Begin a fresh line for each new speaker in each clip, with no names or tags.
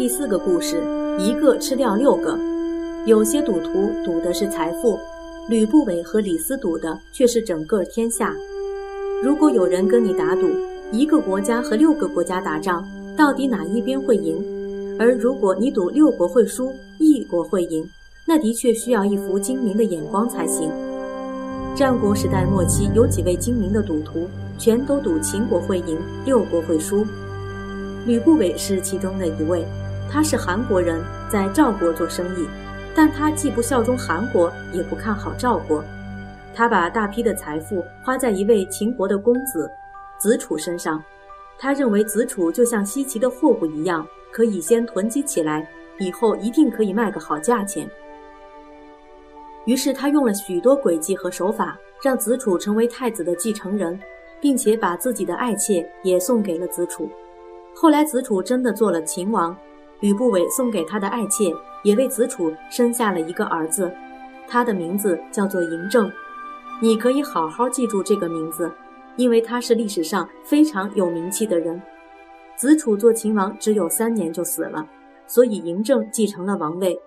第四个故事，一个吃掉六个。有些赌徒赌的是财富，吕不韦和李斯赌的却是整个天下。如果有人跟你打赌，一个国家和六个国家打仗，到底哪一边会赢？而如果你赌六国会输，一国会赢，那的确需要一副精明的眼光才行。战国时代末期，有几位精明的赌徒，全都赌秦国会赢，六国会输。吕不韦是其中的一位，他是韩国人，在赵国做生意。但他既不效忠韩国，也不看好赵国。他把大批的财富花在一位秦国的公子子楚身上。他认为子楚就像稀奇的货物一样，可以先囤积起来，以后一定可以卖个好价钱。于是他用了许多诡计和手法，让子楚成为太子的继承人，并且把自己的爱妾也送给了子楚。后来子楚真的做了秦王。吕不韦送给他的爱妾，也为子楚生下了一个儿子，他的名字叫做嬴政。你可以好好记住这个名字，因为他是历史上非常有名气的人。子楚做秦王只有三年就死了，所以嬴政继承了王位。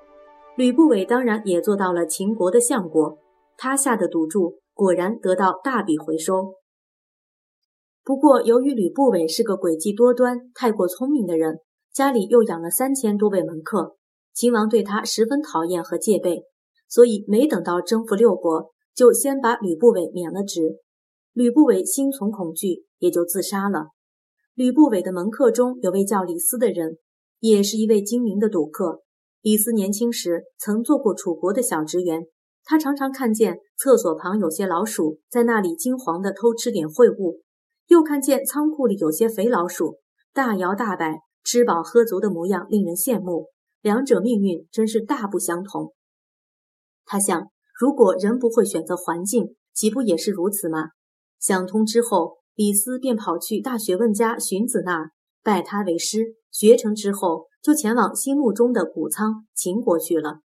吕不韦当然也做到了秦国的相国，他下的赌注果然得到大笔回收。不过，由于吕不韦是个诡计多端、太过聪明的人。家里又养了三千多位门客，秦王对他十分讨厌和戒备，所以没等到征服六国，就先把吕不韦免了职。吕不韦心存恐惧，也就自杀了。吕不韦的门客中有位叫李斯的人，也是一位精明的赌客。李斯年轻时曾做过楚国的小职员，他常常看见厕所旁有些老鼠在那里惊惶地偷吃点秽物，又看见仓库里有些肥老鼠大摇大摆。吃饱喝足的模样令人羡慕，两者命运真是大不相同。他想，如果人不会选择环境，岂不也是如此吗？想通之后，李斯便跑去大学问家荀子那儿拜他为师。学成之后，就前往心目中的谷仓秦国去了。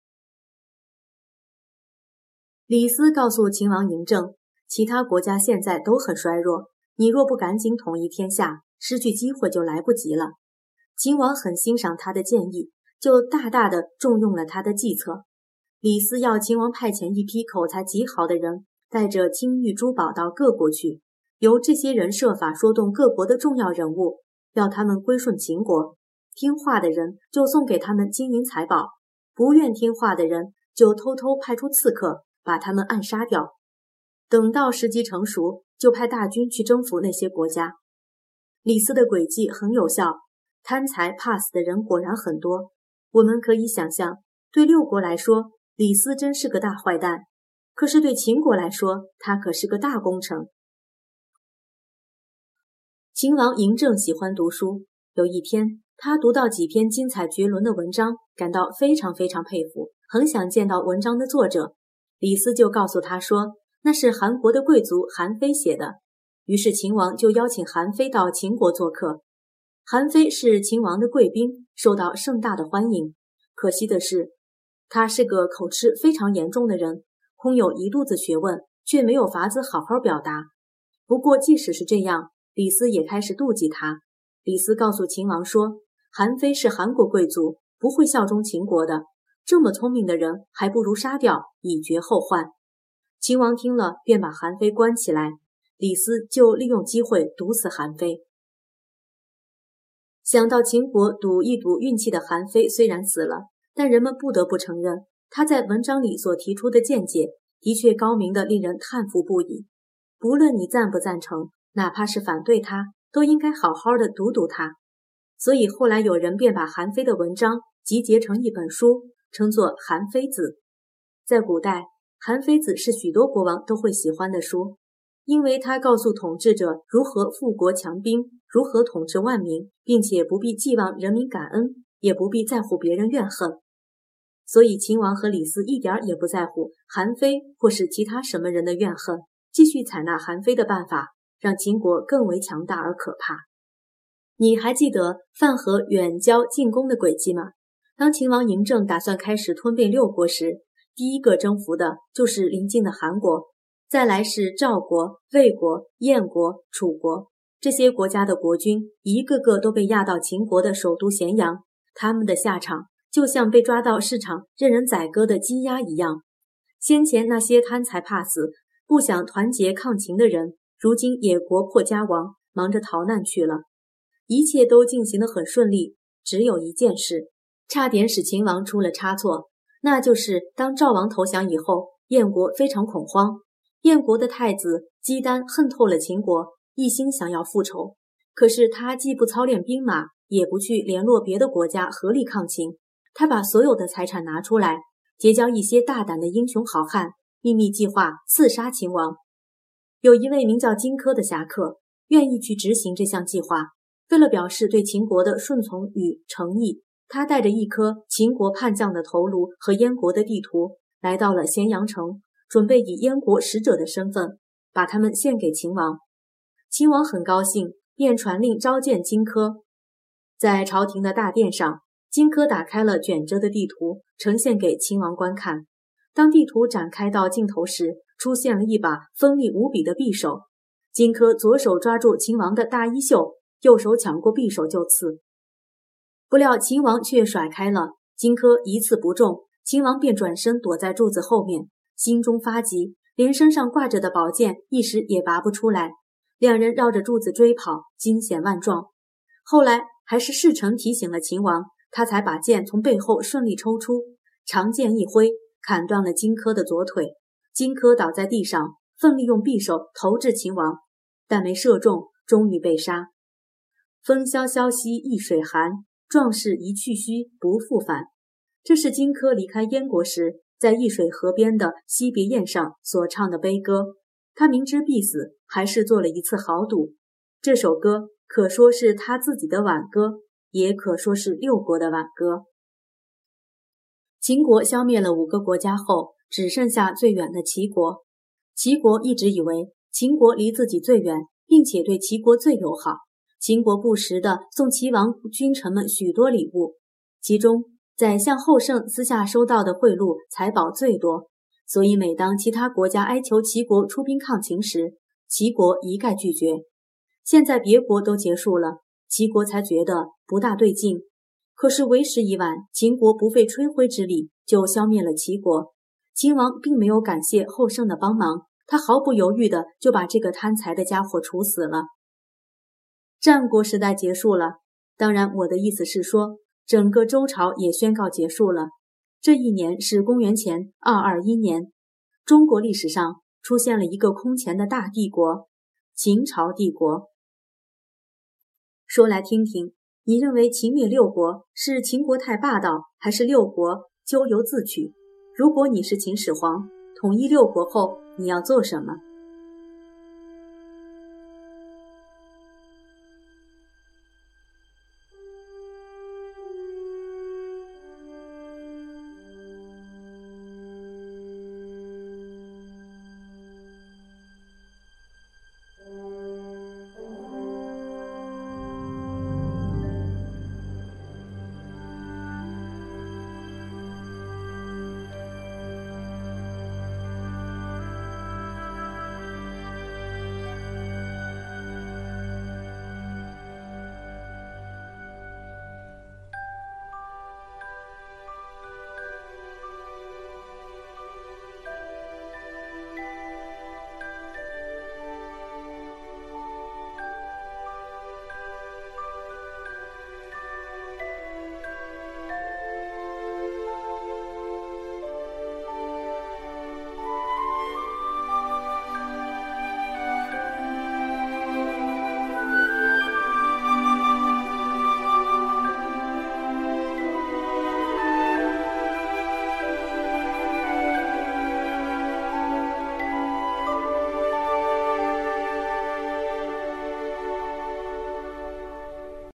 李斯告诉秦王嬴政，其他国家现在都很衰弱，你若不赶紧统一天下，失去机会就来不及了。秦王很欣赏他的建议，就大大的重用了他的计策。李斯要秦王派遣一批口才极好的人，带着金玉珠宝到各国去，由这些人设法说动各国的重要人物，要他们归顺秦国。听话的人就送给他们金银财宝，不愿听话的人就偷偷派出刺客把他们暗杀掉。等到时机成熟，就派大军去征服那些国家。李斯的诡计很有效。贪财怕死的人果然很多。我们可以想象，对六国来说，李斯真是个大坏蛋；可是对秦国来说，他可是个大功臣。秦王嬴政喜欢读书，有一天，他读到几篇精彩绝伦的文章，感到非常非常佩服，很想见到文章的作者。李斯就告诉他说，那是韩国的贵族韩非写的。于是秦王就邀请韩非到秦国做客。韩非是秦王的贵宾，受到盛大的欢迎。可惜的是，他是个口吃非常严重的人，空有一肚子学问，却没有法子好好表达。不过，即使是这样，李斯也开始妒忌他。李斯告诉秦王说：“韩非是韩国贵族，不会效忠秦国的。这么聪明的人，还不如杀掉，以绝后患。”秦王听了，便把韩非关起来。李斯就利用机会毒死韩非。想到秦国赌一赌运气的韩非虽然死了，但人们不得不承认他在文章里所提出的见解的确高明的令人叹服不已。不论你赞不赞成，哪怕是反对他，都应该好好的读读他。所以后来有人便把韩非的文章集结成一本书，称作《韩非子》。在古代，《韩非子》是许多国王都会喜欢的书。因为他告诉统治者如何富国强兵，如何统治万民，并且不必寄望人民感恩，也不必在乎别人怨恨，所以秦王和李斯一点也不在乎韩非或是其他什么人的怨恨，继续采纳韩非的办法，让秦国更为强大而可怕。你还记得范和远交近攻的诡计吗？当秦王嬴政打算开始吞并六国时，第一个征服的就是邻近的韩国。再来是赵国、魏国、燕国、楚国这些国家的国君，一个个都被押到秦国的首都咸阳。他们的下场就像被抓到市场任人宰割的鸡鸭一样。先前那些贪财怕死、不想团结抗秦的人，如今也国破家亡，忙着逃难去了。一切都进行得很顺利，只有一件事，差点使秦王出了差错，那就是当赵王投降以后，燕国非常恐慌。燕国的太子姬丹恨透了秦国，一心想要复仇。可是他既不操练兵马，也不去联络别的国家合力抗秦，他把所有的财产拿出来。结交一些大胆的英雄好汉，秘密计划刺杀秦王。有一位名叫荆轲的侠客，愿意去执行这项计划。为了表示对秦国的顺从与诚意，他带着一颗秦国叛将的头颅和燕国的地图，来到了咸阳城，准备以燕国使者的身份把他们献给秦王。秦王很高兴，便传令召见荆轲。在朝廷的大殿上。荆轲打开了卷着的地图，呈现给秦王观看。当地图展开到尽头时，出现了一把锋利无比的匕首。荆轲左手抓住秦王的大衣袖，右手抢过匕首就刺。不料秦王却甩开了荆轲，一刺不中，秦王便转身躲在柱子后面，心中发急，连身上挂着的宝剑一时也拔不出来。两人绕着柱子追跑，惊险万状。后来还是侍臣提醒了秦王。他才把剑从背后顺利抽出，长剑一挥，砍断了荆轲的左腿。荆轲倒在地上，奋力用匕首投掷秦王，但没射中，终于被杀。风萧萧兮易水寒，壮士一去兮不复返。这是荆轲离开燕国时，在易水河边的惜别宴上所唱的悲歌。他明知必死，还是做了一次豪赌。这首歌可说是他自己的挽歌。也可说是六国的挽歌。秦国消灭了五个国家后，只剩下最远的齐国。齐国一直以为秦国离自己最远，并且对齐国最友好。秦国不时地送齐王君臣们许多礼物，其中宰相后胜私下收到的贿赂财宝最多。所以，每当其他国家哀求齐国出兵抗秦时，齐国一概拒绝。现在别国都结束了。齐国才觉得不大对劲，可是为时已晚。秦国不费吹灰之力就消灭了齐国，秦王并没有感谢后胜的帮忙，他毫不犹豫的就把这个贪财的家伙处死了。战国时代结束了，当然，我的意思是说，整个周朝也宣告结束了。这一年是公元前二二一年，中国历史上出现了一个空前的大帝国——秦朝帝国。说来听听，你认为秦灭六国是秦国太霸道，还是六国咎由自取？如果你是秦始皇，统一六国后，你要做什么？